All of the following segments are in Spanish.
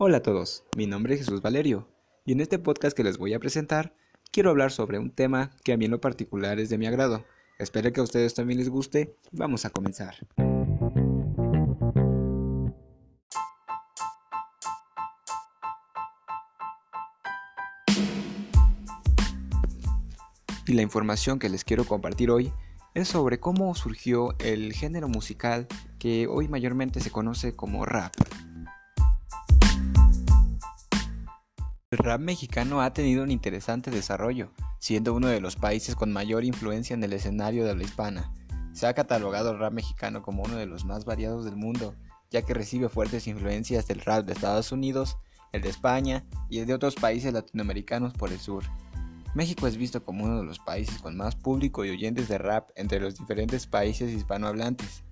Hola a todos, mi nombre es Jesús Valerio y en este podcast que les voy a presentar quiero hablar sobre un tema que a mí en lo particular es de mi agrado. Espero que a ustedes también les guste vamos a comenzar. Y la información que les quiero compartir hoy es sobre cómo surgió el género musical que hoy mayormente se conoce como rap. Rap mexicano ha tenido un interesante desarrollo, siendo uno de los países con mayor influencia en el escenario de la hispana. Se ha catalogado el rap mexicano como uno de los más variados del mundo, ya que recibe fuertes influencias del rap de Estados Unidos, el de España y el de otros países latinoamericanos por el sur. México es visto como uno de los países con más público y oyentes de rap entre los diferentes países hispanohablantes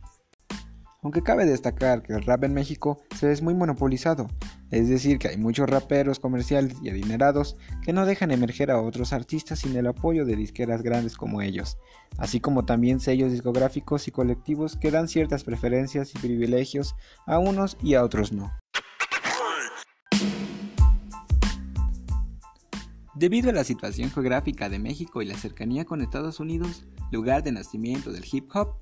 aunque cabe destacar que el rap en México se es muy monopolizado, es decir, que hay muchos raperos comerciales y adinerados que no dejan emerger a otros artistas sin el apoyo de disqueras grandes como ellos, así como también sellos discográficos y colectivos que dan ciertas preferencias y privilegios a unos y a otros no. Debido a la situación geográfica de México y la cercanía con Estados Unidos, lugar de nacimiento del hip hop,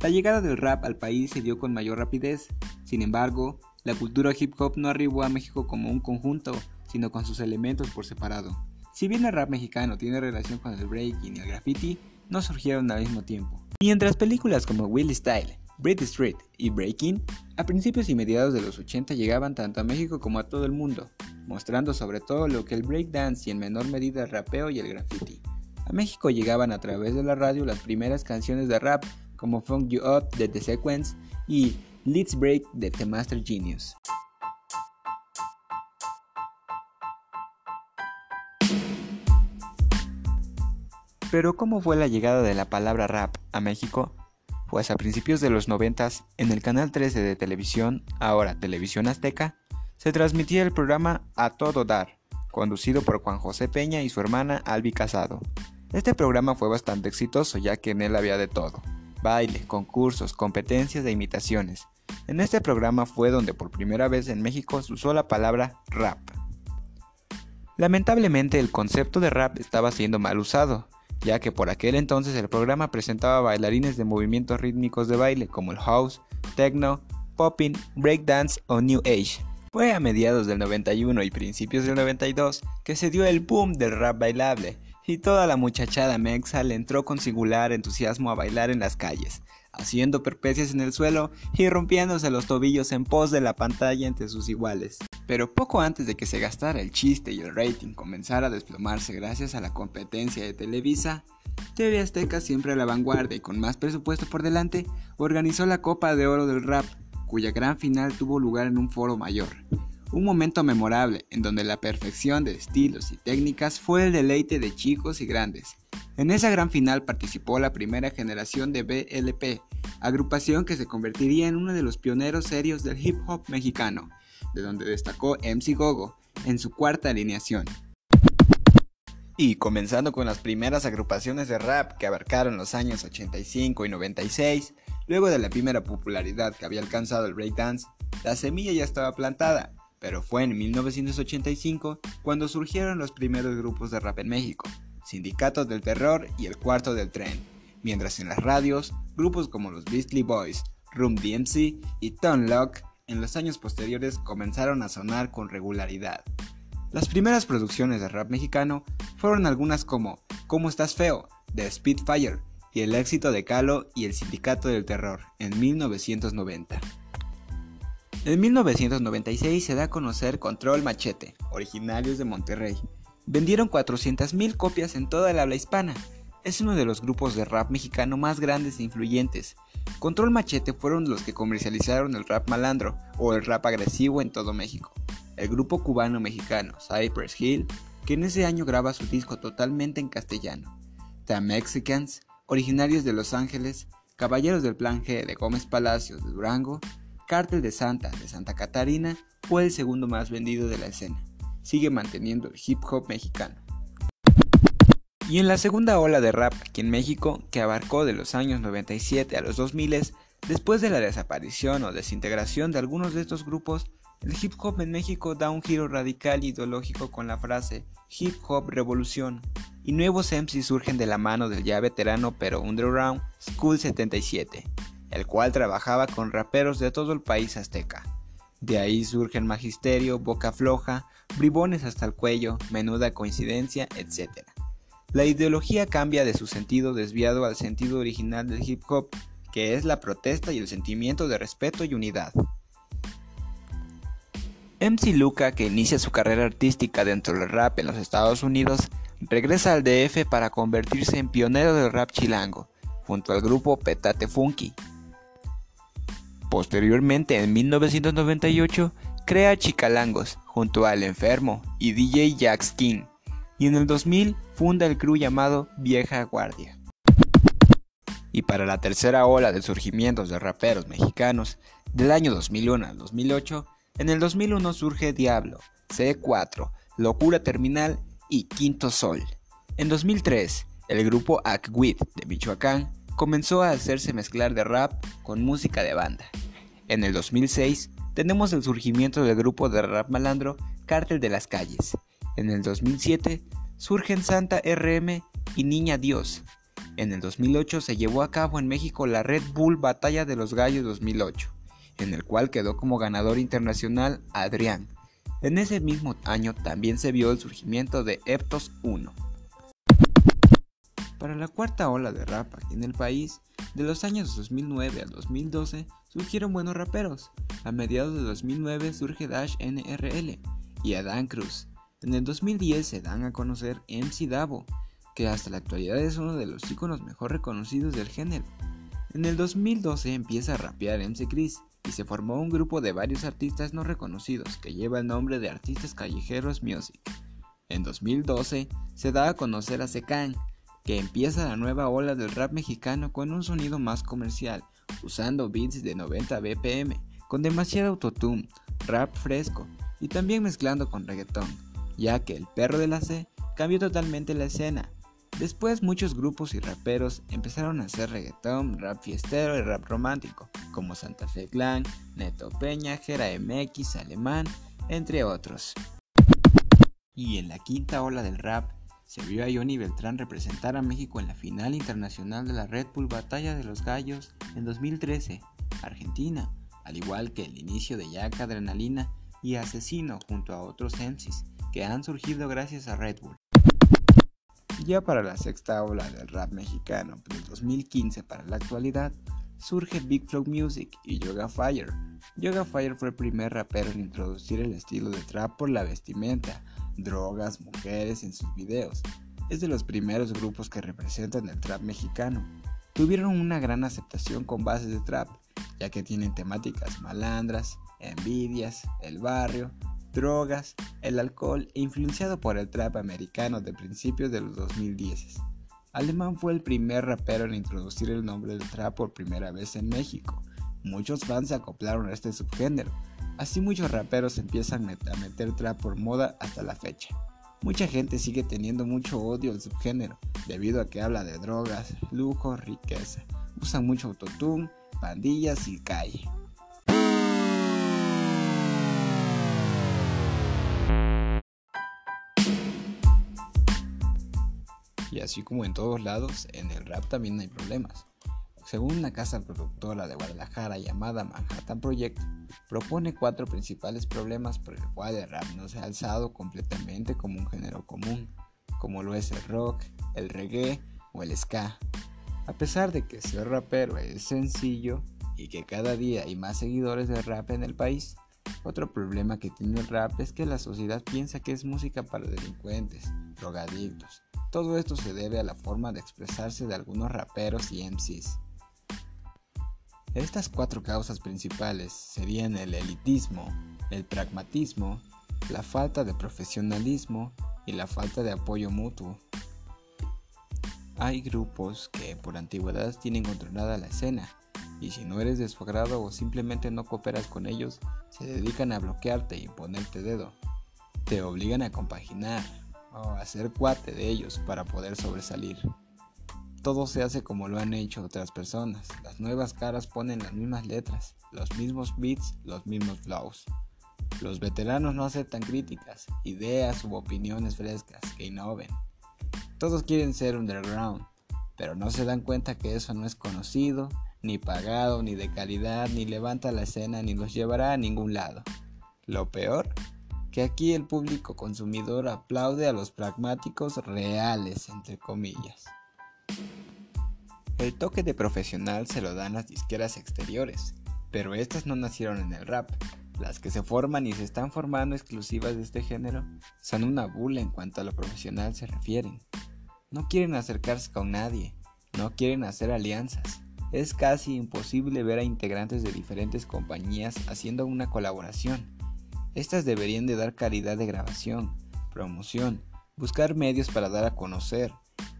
la llegada del rap al país se dio con mayor rapidez, sin embargo, la cultura hip hop no arribó a México como un conjunto, sino con sus elementos por separado. Si bien el rap mexicano tiene relación con el breaking y el graffiti, no surgieron al mismo tiempo. Mientras películas como Willie Style, Brit Street y Breaking, a principios y mediados de los 80 llegaban tanto a México como a todo el mundo, mostrando sobre todo lo que el breakdance y en menor medida el rapeo y el graffiti. A México llegaban a través de la radio las primeras canciones de rap como Funk You Up de The Sequence y Let's Break de The Master Genius. Pero ¿cómo fue la llegada de la palabra rap a México? Pues a principios de los 90 en el canal 13 de televisión, ahora Televisión Azteca, se transmitía el programa A Todo Dar, conducido por Juan José Peña y su hermana Albi Casado. Este programa fue bastante exitoso ya que en él había de todo, baile, concursos, competencias e imitaciones. En este programa fue donde por primera vez en México se usó la palabra rap. Lamentablemente el concepto de rap estaba siendo mal usado, ya que por aquel entonces el programa presentaba bailarines de movimientos rítmicos de baile como el house, techno, popping, breakdance o new age. Fue a mediados del 91 y principios del 92 que se dio el boom del rap bailable, y toda la muchachada mexa le entró con singular entusiasmo a bailar en las calles, haciendo perpecias en el suelo y rompiéndose los tobillos en pos de la pantalla entre sus iguales. Pero poco antes de que se gastara el chiste y el rating comenzara a desplomarse gracias a la competencia de Televisa, TV Azteca, siempre a la vanguardia y con más presupuesto por delante, organizó la Copa de Oro del Rap, cuya gran final tuvo lugar en un foro mayor. Un momento memorable en donde la perfección de estilos y técnicas fue el deleite de chicos y grandes. En esa gran final participó la primera generación de BLP, agrupación que se convertiría en uno de los pioneros serios del hip hop mexicano, de donde destacó MC Gogo en su cuarta alineación. Y comenzando con las primeras agrupaciones de rap que abarcaron los años 85 y 96, luego de la primera popularidad que había alcanzado el breakdance, la semilla ya estaba plantada pero fue en 1985 cuando surgieron los primeros grupos de rap en México, Sindicatos del Terror y El Cuarto del Tren, mientras en las radios, grupos como los Beastly Boys, Room DMC y Tone Lock en los años posteriores comenzaron a sonar con regularidad. Las primeras producciones de rap mexicano fueron algunas como ¿Cómo estás feo? de Spitfire y el éxito de Calo y el Sindicato del Terror en 1990. En 1996 se da a conocer Control Machete, originarios de Monterrey. Vendieron 400.000 copias en toda el habla hispana. Es uno de los grupos de rap mexicano más grandes e influyentes. Control Machete fueron los que comercializaron el rap malandro o el rap agresivo en todo México. El grupo cubano-mexicano Cypress Hill, que en ese año graba su disco totalmente en castellano. The Mexicans, originarios de Los Ángeles, Caballeros del Plan G de Gómez Palacios de Durango Cártel de Santa de Santa Catarina fue el segundo más vendido de la escena. Sigue manteniendo el hip hop mexicano. Y en la segunda ola de rap aquí en México, que abarcó de los años 97 a los 2000, después de la desaparición o desintegración de algunos de estos grupos, El hip hop en México da un giro radical ideológico con la frase Hip Hop Revolución, y nuevos MCs surgen de la mano del ya veterano pero underground School 77, el cual trabajaba con raperos de todo el país azteca. De ahí surgen Magisterio, Boca Floja, Bribones hasta el cuello, Menuda Coincidencia, etc. La ideología cambia de su sentido desviado al sentido original del hip hop, que es la protesta y el sentimiento de respeto y unidad. MC Luca, que inicia su carrera artística dentro del rap en los Estados Unidos, regresa al DF para convertirse en pionero del rap chilango, junto al grupo Petate Funky. Posteriormente, en 1998, crea Chicalangos junto al Enfermo y DJ Jax King, y en el 2000 funda el crew llamado Vieja Guardia. Y para la tercera ola de surgimientos de raperos mexicanos, del año 2001 al 2008, en el 2001 surge Diablo, C4, Locura Terminal y Quinto Sol. En 2003, el grupo Acwit de Michoacán comenzó a hacerse mezclar de rap con música de banda. En el 2006 tenemos el surgimiento del grupo de rap malandro Cártel de las Calles. En el 2007 surgen Santa RM y Niña Dios. En el 2008 se llevó a cabo en México la Red Bull Batalla de los Gallos 2008 en el cual quedó como ganador internacional Adrián. En ese mismo año también se vio el surgimiento de Eptos 1. Para la cuarta ola de rap aquí en el país, de los años 2009 al 2012 surgieron buenos raperos. A mediados de 2009 surge Dash NRL y Adán Cruz. En el 2010 se dan a conocer MC Davo, que hasta la actualidad es uno de los íconos mejor reconocidos del género. En el 2012 empieza a rapear MC Chris y se formó un grupo de varios artistas no reconocidos que lleva el nombre de Artistas Callejeros Music. En 2012 se da a conocer a Secan, que empieza la nueva ola del rap mexicano con un sonido más comercial, usando beats de 90 BPM, con demasiado autotune, rap fresco y también mezclando con reggaetón, ya que el perro de la C cambió totalmente la escena, Después muchos grupos y raperos empezaron a hacer reggaetón, rap fiestero y rap romántico, como Santa Fe Clan, Neto Peña, Jera MX, Alemán, entre otros. Y en la quinta ola del rap, se vio a Johnny Beltrán representar a México en la final internacional de la Red Bull Batalla de los Gallos en 2013, Argentina, al igual que el inicio de Jack Adrenalina y Asesino junto a otros MCs que han surgido gracias a Red Bull. Ya para la sexta ola del rap mexicano, del 2015 para la actualidad, surge Big Flow Music y Yoga Fire. Yoga Fire fue el primer rapero en introducir el estilo de trap por la vestimenta, drogas, mujeres en sus videos. Es de los primeros grupos que representan el trap mexicano. Tuvieron una gran aceptación con bases de trap, ya que tienen temáticas malandras, envidias, el barrio, drogas, el alcohol e influenciado por el trap americano de principios de los 2010. Alemán fue el primer rapero en introducir el nombre del trap por primera vez en México. Muchos fans se acoplaron a este subgénero. Así muchos raperos empiezan a meter trap por moda hasta la fecha. Mucha gente sigue teniendo mucho odio al subgénero, debido a que habla de drogas, lujo, riqueza. Usan mucho autotune, pandillas y calle. Y así como en todos lados, en el rap también hay problemas. Según una casa productora de Guadalajara llamada Manhattan Project, propone cuatro principales problemas por el cual el rap no se ha alzado completamente como un género común, como lo es el rock, el reggae o el ska. A pesar de que ser rapero es sencillo y que cada día hay más seguidores de rap en el país, otro problema que tiene el rap es que la sociedad piensa que es música para delincuentes, drogadictos, todo esto se debe a la forma de expresarse de algunos raperos y MCs. Estas cuatro causas principales serían el elitismo, el pragmatismo, la falta de profesionalismo y la falta de apoyo mutuo. Hay grupos que por antigüedad tienen controlada la escena y si no eres de su agrado o simplemente no cooperas con ellos, se dedican a bloquearte y ponerte dedo. Te obligan a compaginar, o hacer cuate de ellos para poder sobresalir. Todo se hace como lo han hecho otras personas. Las nuevas caras ponen las mismas letras, los mismos beats, los mismos flows. Los veteranos no aceptan críticas, ideas u opiniones frescas que innoven. Todos quieren ser underground, pero no se dan cuenta que eso no es conocido, ni pagado, ni de calidad, ni levanta la escena, ni los llevará a ningún lado. Lo peor, que aquí el público consumidor aplaude a los pragmáticos reales, entre comillas. El toque de profesional se lo dan las disqueras exteriores, pero estas no nacieron en el rap. Las que se forman y se están formando exclusivas de este género son una bula en cuanto a lo profesional se refieren. No quieren acercarse con nadie, no quieren hacer alianzas. Es casi imposible ver a integrantes de diferentes compañías haciendo una colaboración. Estas deberían de dar calidad de grabación, promoción, buscar medios para dar a conocer,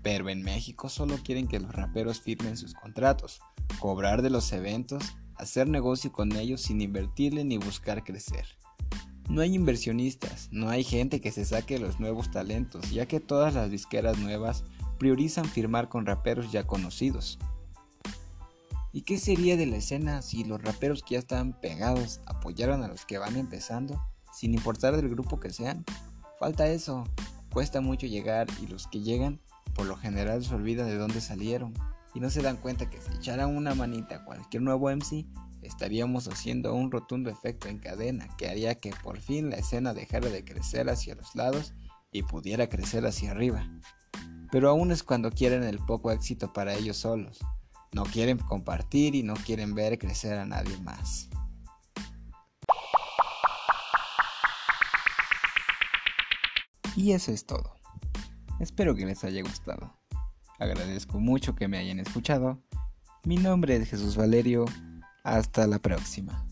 pero en México solo quieren que los raperos firmen sus contratos, cobrar de los eventos, hacer negocio con ellos sin invertirle ni buscar crecer. No hay inversionistas, no hay gente que se saque los nuevos talentos, ya que todas las disqueras nuevas priorizan firmar con raperos ya conocidos. ¿Y qué sería de la escena si los raperos que ya están pegados apoyaran a los que van empezando, sin importar del grupo que sean? Falta eso, cuesta mucho llegar y los que llegan por lo general se olvidan de dónde salieron y no se dan cuenta que si echaran una manita a cualquier nuevo MC, estaríamos haciendo un rotundo efecto en cadena que haría que por fin la escena dejara de crecer hacia los lados y pudiera crecer hacia arriba. Pero aún es cuando quieren el poco éxito para ellos solos. No quieren compartir y no quieren ver crecer a nadie más. Y eso es todo. Espero que les haya gustado. Agradezco mucho que me hayan escuchado. Mi nombre es Jesús Valerio. Hasta la próxima.